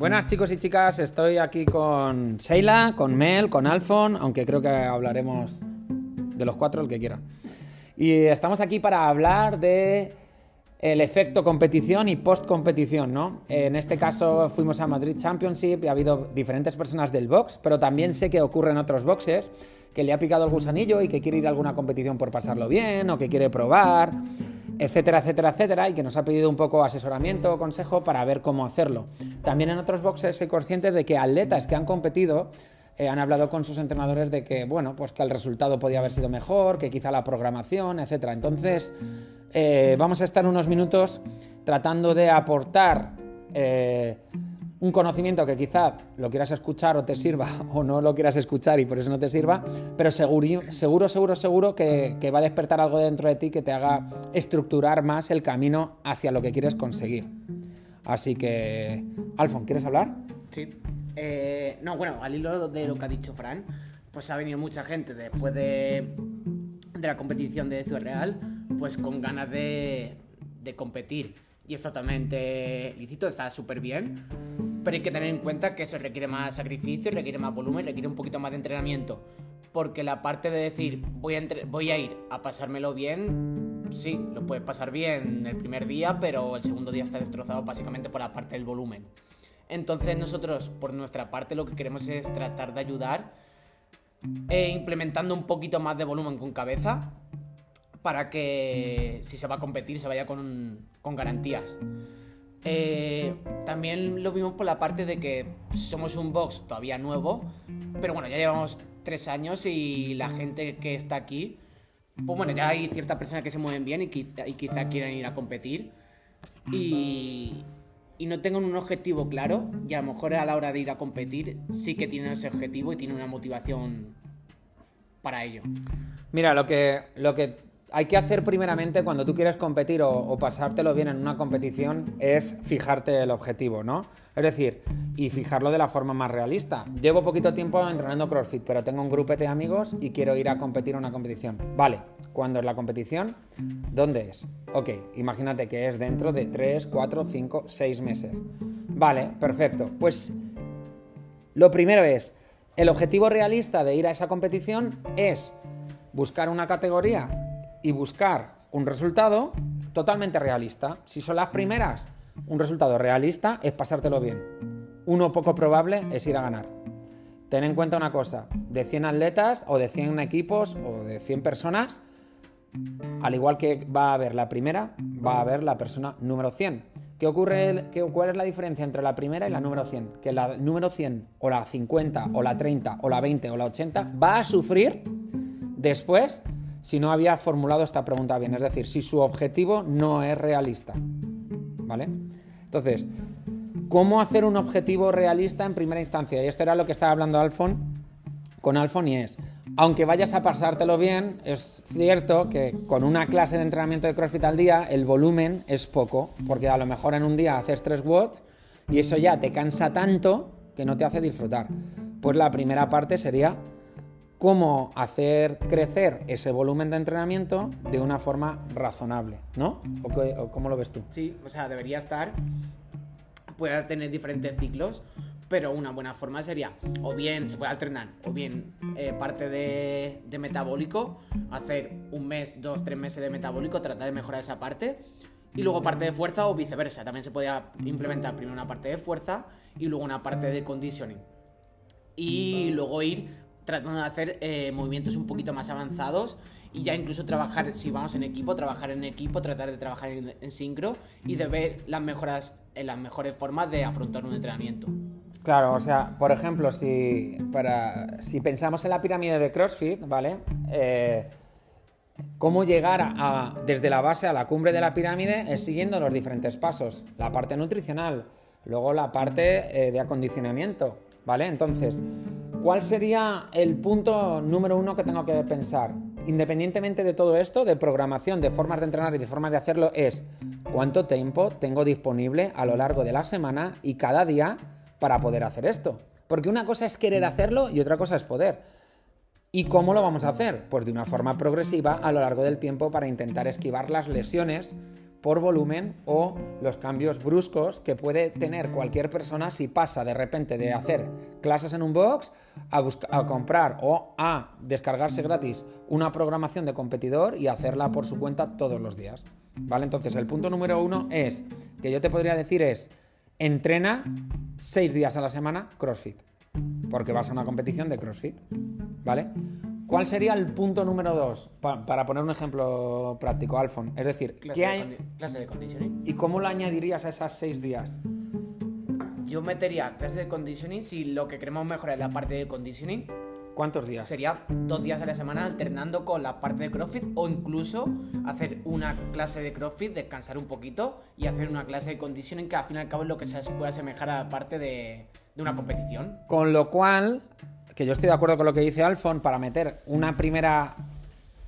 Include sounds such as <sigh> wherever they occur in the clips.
Buenas chicos y chicas, estoy aquí con Sheila, con Mel, con Alfon, aunque creo que hablaremos de los cuatro, el que quiera. Y estamos aquí para hablar de el efecto competición y post competición, ¿no? En este caso fuimos a Madrid Championship y ha habido diferentes personas del box, pero también sé que ocurre en otros boxes que le ha picado el gusanillo y que quiere ir a alguna competición por pasarlo bien o que quiere probar etcétera, etcétera, etcétera, y que nos ha pedido un poco asesoramiento o consejo para ver cómo hacerlo. También en otros boxes soy consciente de que atletas que han competido eh, han hablado con sus entrenadores de que, bueno, pues que el resultado podía haber sido mejor, que quizá la programación, etcétera. Entonces, eh, vamos a estar unos minutos tratando de aportar eh, un conocimiento que quizá lo quieras escuchar o te sirva <laughs> o no lo quieras escuchar y por eso no te sirva, pero seguro, seguro, seguro, seguro que, va a despertar algo dentro de ti que te haga estructurar más el camino hacia lo que quieres conseguir. Así que, Alfon, ¿quieres hablar? Sí. Eh, no, bueno, al hilo de lo que ha dicho Fran, pues ha venido mucha gente después de, de la competición de Ciudad Real, pues con ganas de, competir. Y es totalmente lícito, está súper bien pero hay que tener en cuenta que eso requiere más sacrificio, requiere más volumen, requiere un poquito más de entrenamiento. Porque la parte de decir voy a, voy a ir a pasármelo bien, sí, lo puedes pasar bien el primer día, pero el segundo día está destrozado básicamente por la parte del volumen. Entonces nosotros, por nuestra parte, lo que queremos es tratar de ayudar eh, implementando un poquito más de volumen con cabeza para que si se va a competir se vaya con, con garantías. Eh, también lo vimos por la parte de que somos un box todavía nuevo, pero bueno, ya llevamos tres años y la gente que está aquí, pues bueno, ya hay ciertas personas que se mueven bien y quizá, y quizá quieran ir a competir y, y no tengan un objetivo claro y a lo mejor a la hora de ir a competir sí que tienen ese objetivo y tienen una motivación para ello. Mira, lo que, lo que hay que hacer primeramente cuando tú quieres competir o, pasártelo bien en una competición es fijarte el objetivo, ¿no? Es decir, y fijarlo de la forma más realista. Llevo poquito tiempo entrenando CrossFit, pero tengo un grupete de amigos y quiero ir a competir en una competición. Vale, ¿cuándo es la competición? ¿Dónde es? Ok, imagínate que es dentro de 3, 4, 5, 6 meses. Vale, perfecto. Pues lo primero es, el objetivo realista de ir a esa competición es buscar una categoría y buscar un resultado totalmente realista. Si son las primeras, un resultado realista es pasártelo bien. Uno poco probable es ir a ganar. Ten en cuenta una cosa, de 100 atletas o de 100 equipos o de 100 personas, al igual que va a haber la primera, va a haber la persona número 100. ¿Qué ocurre, qué, ¿Cuál es la diferencia entre la primera y la número 100? Que la número 100 o la 50 o la 30 o la 20 o la 80 va a sufrir después si no había formulado esta pregunta bien, es decir, si su objetivo no es realista. ¿Vale? Entonces, ¿cómo hacer un objetivo realista en primera instancia? Y esto era lo que estaba hablando Alfon con Alfon y es, aunque vayas a pasártelo bien, es cierto que con una clase de entrenamiento de CrossFit al día el volumen es poco, porque a lo mejor en un día haces 3 watts y eso ya te cansa tanto que no te hace disfrutar. Pues la primera parte sería cómo hacer crecer ese volumen de entrenamiento de una forma razonable, ¿no? ¿O, cómo lo ves tú? Sí, o sea, debería estar, puede tener diferentes ciclos, pero una buena forma sería, o bien se puede alternar, o bien eh, parte de, de, metabólico, hacer un mes, dos, tres meses de metabólico, tratar de mejorar esa parte, y luego parte de fuerza o viceversa. También se podría implementar primero una parte de fuerza y luego una parte de conditioning. Y luego ir tratando de hacer eh, movimientos un poquito más avanzados y ya incluso trabajar, si vamos en equipo, trabajar en equipo, tratar de trabajar en, sincro y de ver las mejoras, en las mejores formas de afrontar un entrenamiento. Claro, o sea, por ejemplo, si, para, si pensamos en la pirámide de CrossFit, ¿vale? Eh, cómo llegar a, desde la base a la cumbre de la pirámide es siguiendo los diferentes pasos. La parte nutricional, luego la parte eh, de acondicionamiento, ¿vale? Entonces, ¿Cuál sería el punto número uno que tengo que pensar? Independientemente de todo esto, de programación, de formas de entrenar y de formas de hacerlo, es cuánto tiempo tengo disponible a lo largo de la semana y cada día para poder hacer esto. Porque una cosa es querer hacerlo y otra cosa es poder. ¿Y cómo lo vamos a hacer? Pues de una forma progresiva a lo largo del tiempo para intentar esquivar las lesiones por volumen o los cambios bruscos que puede tener cualquier persona si pasa de repente de hacer clases en un box a, a, comprar o a descargarse gratis una programación de competidor y hacerla por su cuenta todos los días. ¿Vale? Entonces el punto número uno es, que yo te podría decir es, entrena seis días a la semana CrossFit, porque vas a una competición de CrossFit. ¿Vale? ¿Cuál sería el punto número dos? para poner un ejemplo práctico, Alfon. Es decir, clase ¿qué hay? De clase de conditioning. ¿Y cómo lo añadirías a esas seis días? Yo metería clase de conditioning si lo que queremos mejorar es la parte de conditioning. ¿Cuántos días? Sería dos días a la semana alternando con la parte de CrossFit o incluso hacer una clase de CrossFit, descansar un poquito y hacer una clase de conditioning que al fin y al cabo es lo que se puede asemejar a la parte de, de una competición. Con lo cual, que yo estoy de acuerdo con lo que dice Alfon, para meter una primera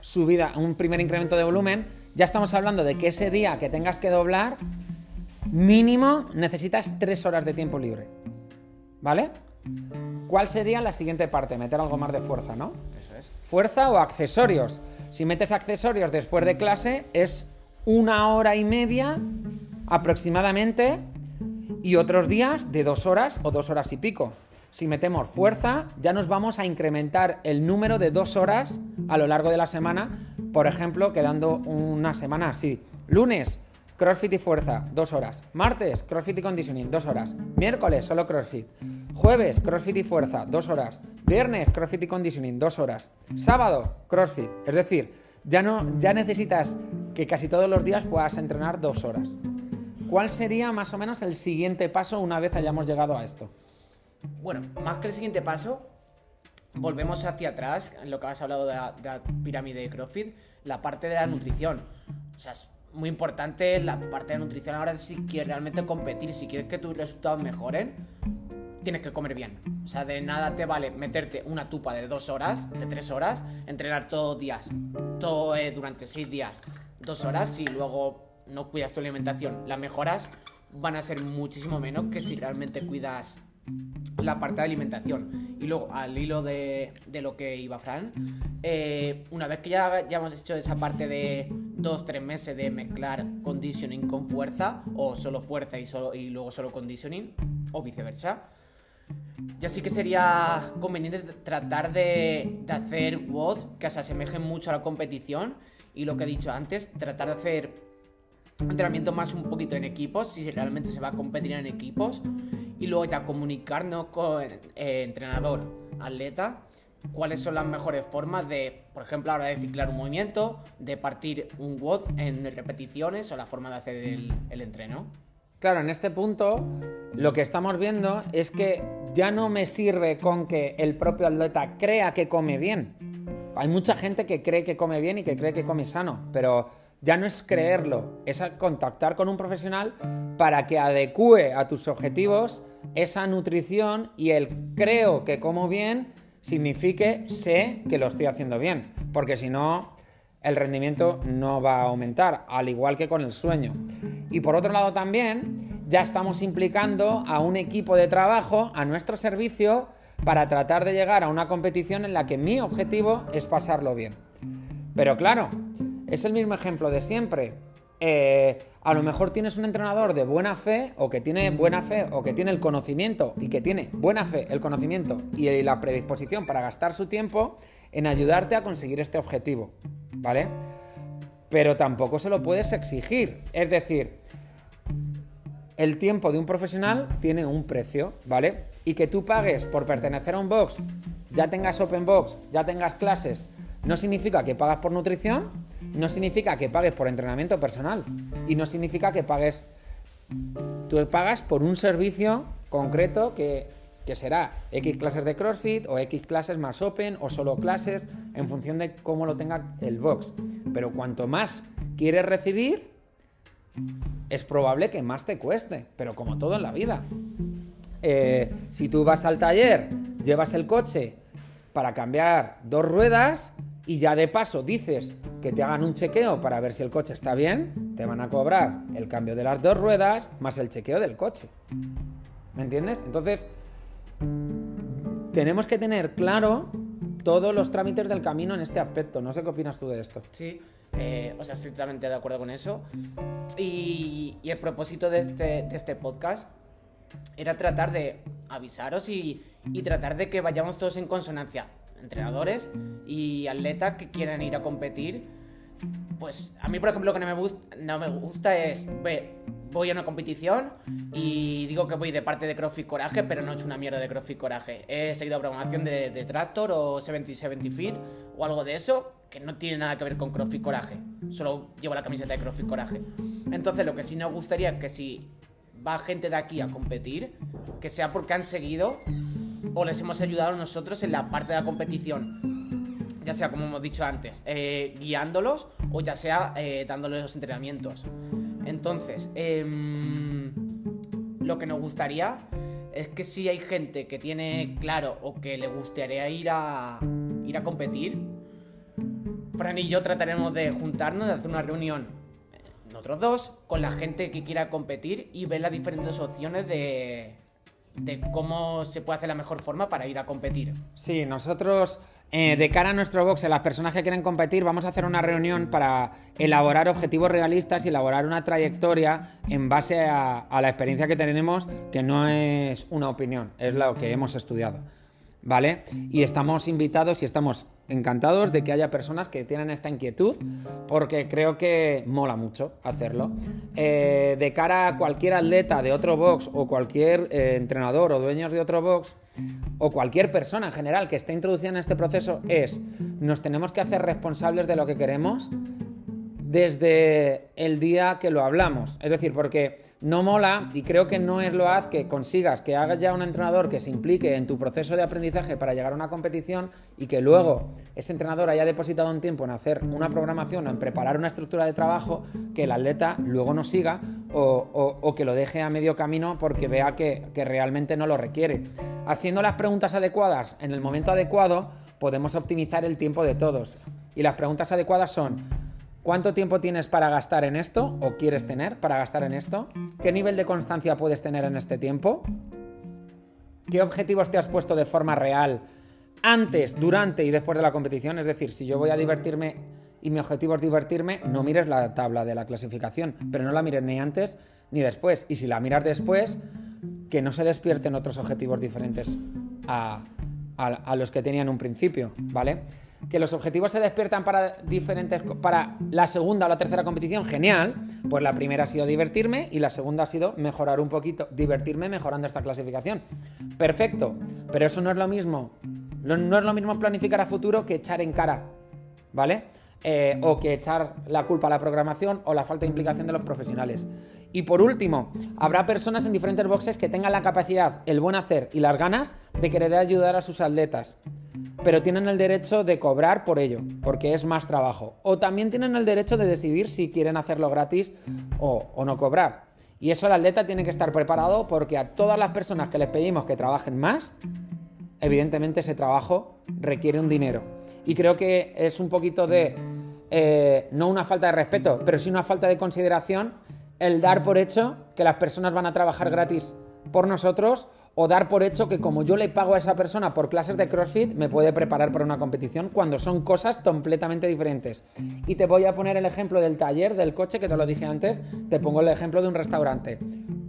subida, un primer incremento de volumen, ya estamos hablando de que ese día que tengas que doblar, mínimo necesitas tres horas de tiempo libre. ¿Vale? ¿Cuál sería la siguiente parte? Meter algo más de fuerza, ¿no? Eso es. Fuerza o accesorios. Si metes accesorios después de clase, es una hora y media aproximadamente y otros días de dos horas o dos horas y pico si metemos fuerza, ya nos vamos a incrementar el número de dos horas a lo largo de la semana, por ejemplo, quedando una semana así. Lunes, CrossFit y fuerza, dos horas. Martes, CrossFit y conditioning, dos horas. Miércoles, solo CrossFit. Jueves, CrossFit y fuerza, dos horas. Viernes, CrossFit y conditioning, dos horas. Sábado, CrossFit. Es decir, ya, no, ya necesitas que casi todos los días puedas entrenar dos horas. ¿Cuál sería más o menos el siguiente paso una vez hayamos llegado a esto? Bueno, más que el siguiente paso, volvemos hacia atrás, en lo que has hablado de la, pirámide de CrossFit, la parte de la nutrición. O sea, es muy importante la parte de la nutrición ahora si quieres realmente competir, si quieres que tus resultados mejoren, tienes que comer bien. O sea, de nada te vale meterte una tupa de dos horas, de tres horas, entrenar todos días, todo eh, durante seis días, dos horas, si luego no cuidas tu alimentación, las mejoras van a ser muchísimo menos que si realmente cuidas la parte de alimentación. Y luego, al hilo de, lo que iba Fran, eh, una vez que ya, ya hemos hecho esa parte de dos, tres meses de mezclar conditioning con fuerza, o solo fuerza y, solo, y luego solo conditioning, o viceversa, ya sí que sería conveniente tratar de, de hacer WOD que se asemejen mucho a la competición. Y lo que he dicho antes, tratar de hacer entrenamiento más un poquito en equipos, si realmente se va a competir en equipos y luego ya comunicarnos con eh, entrenador, atleta, cuáles son las mejores formas de, por ejemplo, ahora de ciclar un movimiento, de partir un WOD en repeticiones o la forma de hacer el entreno. Claro, en este punto lo que estamos viendo es que ya no me sirve con que el propio atleta crea que come bien. Hay mucha gente que cree que come bien y que cree que come sano, pero ya no es creerlo, es contactar con un profesional para que adecue a tus objetivos esa nutrición y el creo que como bien signifique sé que lo estoy haciendo bien, porque si no el rendimiento no va a aumentar, al igual que con el sueño. Y por otro lado también ya estamos implicando a un equipo de trabajo a nuestro servicio para tratar de llegar a una competición en la que mi objetivo es pasarlo bien. Pero claro, es el mismo ejemplo de siempre. Eh, a lo mejor tienes un entrenador de buena fe o que tiene buena fe o que tiene el conocimiento y que tiene buena fe, el conocimiento y la predisposición para gastar su tiempo en ayudarte a conseguir este objetivo, ¿vale? Pero tampoco se lo puedes exigir. Es decir, el tiempo de un profesional tiene un precio, ¿vale? Y que tú pagues por pertenecer a un box, ya tengas open box, ya tengas clases, no significa que pagas por nutrición, no significa que pagues por entrenamiento personal y no significa que pagues... Tú pagas por un servicio concreto que, que será X clases de CrossFit o X clases más Open o solo clases en función de cómo lo tenga el box. Pero cuanto más quieres recibir, es probable que más te cueste, pero como todo en la vida. Eh, si tú vas al taller, llevas el coche para cambiar dos ruedas, y ya de paso dices que te hagan un chequeo para ver si el coche está bien, te van a cobrar el cambio de las dos ruedas más el chequeo del coche. ¿Me entiendes? Entonces, tenemos que tener claro todos los trámites del camino en este aspecto. No sé qué opinas tú de esto. Sí, eh, o sea, estoy totalmente de acuerdo con eso. Y, el propósito de este, de este podcast era tratar de avisaros y tratar de que vayamos todos en consonancia. Entrenadores y atletas que quieran ir a competir. Pues a mí, por ejemplo, lo que no me, gusta, es, ve, voy a una competición y digo que voy de parte de CrossFit Coraje, pero no he hecho una mierda de CrossFit Coraje. He seguido programación de, de Tractor o 70-70 Fit o algo de eso que no tiene nada que ver con CrossFit Coraje. Solo llevo la camiseta de CrossFit Coraje. Entonces, lo que sí nos gustaría es que si va gente de aquí a competir, que sea porque han seguido o les hemos ayudado nosotros en la parte de la competición. Ya sea, como hemos dicho antes, eh, guiándolos o ya sea eh, dándoles los entrenamientos. Entonces, em, lo que nos gustaría es que si hay gente que tiene claro o que le gustaría ir a, ir a competir, Fran y yo trataremos de juntarnos, de hacer una reunión, eh, nosotros dos, con la gente que quiera competir y ver las diferentes opciones de, de cómo se puede hacer la mejor forma para ir a competir. Sí, nosotros, eh, de cara a nuestro box, a las personas que quieren competir, vamos a hacer una reunión para elaborar objetivos realistas y elaborar una trayectoria en base a la experiencia que tenemos, que no es una opinión, es lo que hemos estudiado. ¿Vale? Y estamos invitados y estamos encantados de que haya personas que tienen esta inquietud, porque creo que mola mucho hacerlo. Eh, de cara a cualquier atleta de otro box o cualquier eh, entrenador o dueños de otro box, o cualquier persona en general que esté introducida en este proceso, es nos tenemos que hacer responsables de lo que queremos desde el día que lo hablamos. Es decir, porque no mola y creo que no es lo haz que consigas que hagas ya un entrenador que se implique en tu proceso de aprendizaje para llegar a una competición y que luego ese entrenador haya depositado un tiempo en hacer una programación o en preparar una estructura de trabajo que el atleta luego no siga o, que lo deje a medio camino porque vea que, que realmente no lo requiere. Haciendo las preguntas adecuadas en el momento adecuado podemos optimizar el tiempo de todos. Y las preguntas adecuadas son ¿Cuánto tiempo tienes para gastar en esto o quieres tener para gastar en esto? ¿Qué nivel de constancia puedes tener en este tiempo? ¿Qué objetivos te has puesto de forma real antes, durante y después de la competición? Es decir, si yo voy a divertirme y mi objetivo es divertirme, no mires la tabla de la clasificación, pero no la mires ni antes ni después. Y si la miras después, que no se despierten otros objetivos diferentes a, a- los que tenían un principio, ¿vale? Que los objetivos se despiertan para diferentes para la segunda o la tercera competición, genial. Pues la primera ha sido divertirme y la segunda ha sido mejorar un poquito, divertirme mejorando esta clasificación. Perfecto, pero eso no es lo mismo. No es lo mismo planificar a futuro que echar en cara, ¿vale? Eh, o que echar la culpa a la programación o la falta de implicación de los profesionales. Y por último, habrá personas en diferentes boxes que tengan la capacidad, el buen hacer y las ganas de querer ayudar a sus atletas. Pero tienen el derecho de cobrar por ello, porque es más trabajo. O también tienen el derecho de decidir si quieren hacerlo gratis o, no cobrar. Y eso el atleta tiene que estar preparado porque a todas las personas que les pedimos que trabajen más, evidentemente ese trabajo requiere un dinero. Y creo que es un poquito de, eh, no una falta de respeto, pero sí una falta de consideración el dar por hecho que las personas van a trabajar gratis por nosotros o dar por hecho que como yo le pago a esa persona por clases de CrossFit, me puede preparar para una competición cuando son cosas completamente diferentes. Y te voy a poner el ejemplo del taller, del coche, que te lo dije antes, te pongo el ejemplo de un restaurante.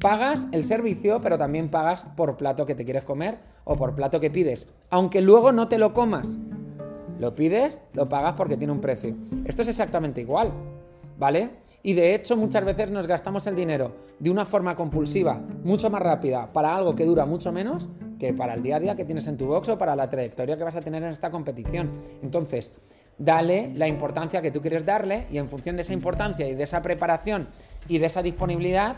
Pagas el servicio, pero también pagas por plato que te quieres comer o por plato que pides, aunque luego no te lo comas. Lo pides, lo pagas porque tiene un precio. Esto es exactamente igual, ¿vale? Y de hecho muchas veces nos gastamos el dinero de una forma compulsiva, mucho más rápida, para algo que dura mucho menos que para el día a día que tienes en tu box o para la trayectoria que vas a tener en esta competición. Entonces, dale la importancia que tú quieres darle y en función de esa importancia y de esa preparación y de esa disponibilidad,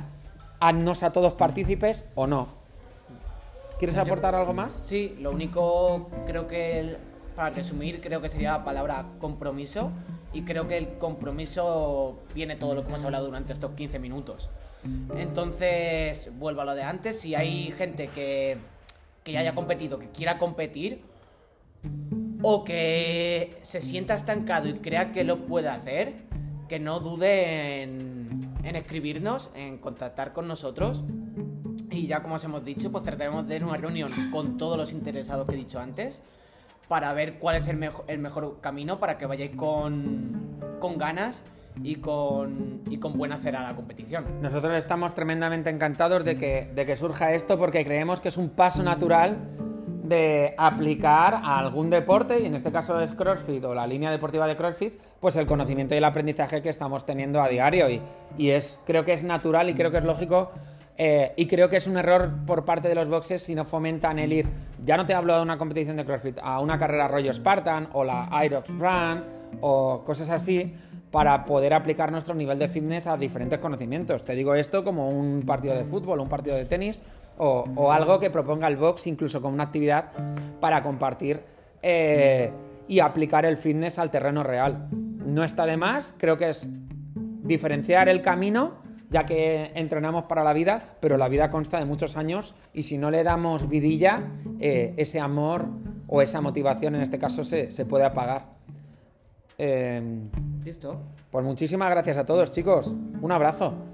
haznos a todos partícipes o no. ¿Quieres aportar algo más? Sí, lo único creo que, el- para resumir, creo que sería la palabra compromiso. Y creo que el compromiso viene todo lo que hemos hablado durante estos 15 minutos. Entonces, vuelvo a lo de antes. Si hay gente que, que ya haya competido, que quiera competir, o que se sienta estancado y crea que lo puede hacer, que no dude en, en escribirnos, en contactar con nosotros. Y ya como os hemos dicho, pues trataremos de una reunión con todos los interesados que he dicho antes para ver cuál es el, el mejor camino para que vayáis con, con ganas y con, y con buena cera a la competición. Nosotros estamos tremendamente encantados de que, de que surja esto porque creemos que es un paso natural de aplicar a algún deporte, y en este caso es CrossFit o la línea deportiva de CrossFit, pues el conocimiento y el aprendizaje que estamos teniendo a diario. Y, y es, creo que es natural y creo que es lógico. Eh, y creo que es un error por parte de los boxes si no fomentan el ir. Ya no te hablo de una competición de CrossFit, a una carrera rollo Spartan o la Irox Run o cosas así para poder aplicar nuestro nivel de fitness a diferentes conocimientos. Te digo esto como un partido de fútbol, un partido de tenis o, algo que proponga el box incluso como una actividad para compartir eh, y aplicar el fitness al terreno real. No está de más, creo que es diferenciar el camino, ya que entrenamos para la vida, pero la vida consta de muchos años y si no le damos vidilla, eh, ese amor o esa motivación en este caso se, se puede apagar. Eh, ¿Listo? pues muchísimas gracias a todos, chicos. Un abrazo.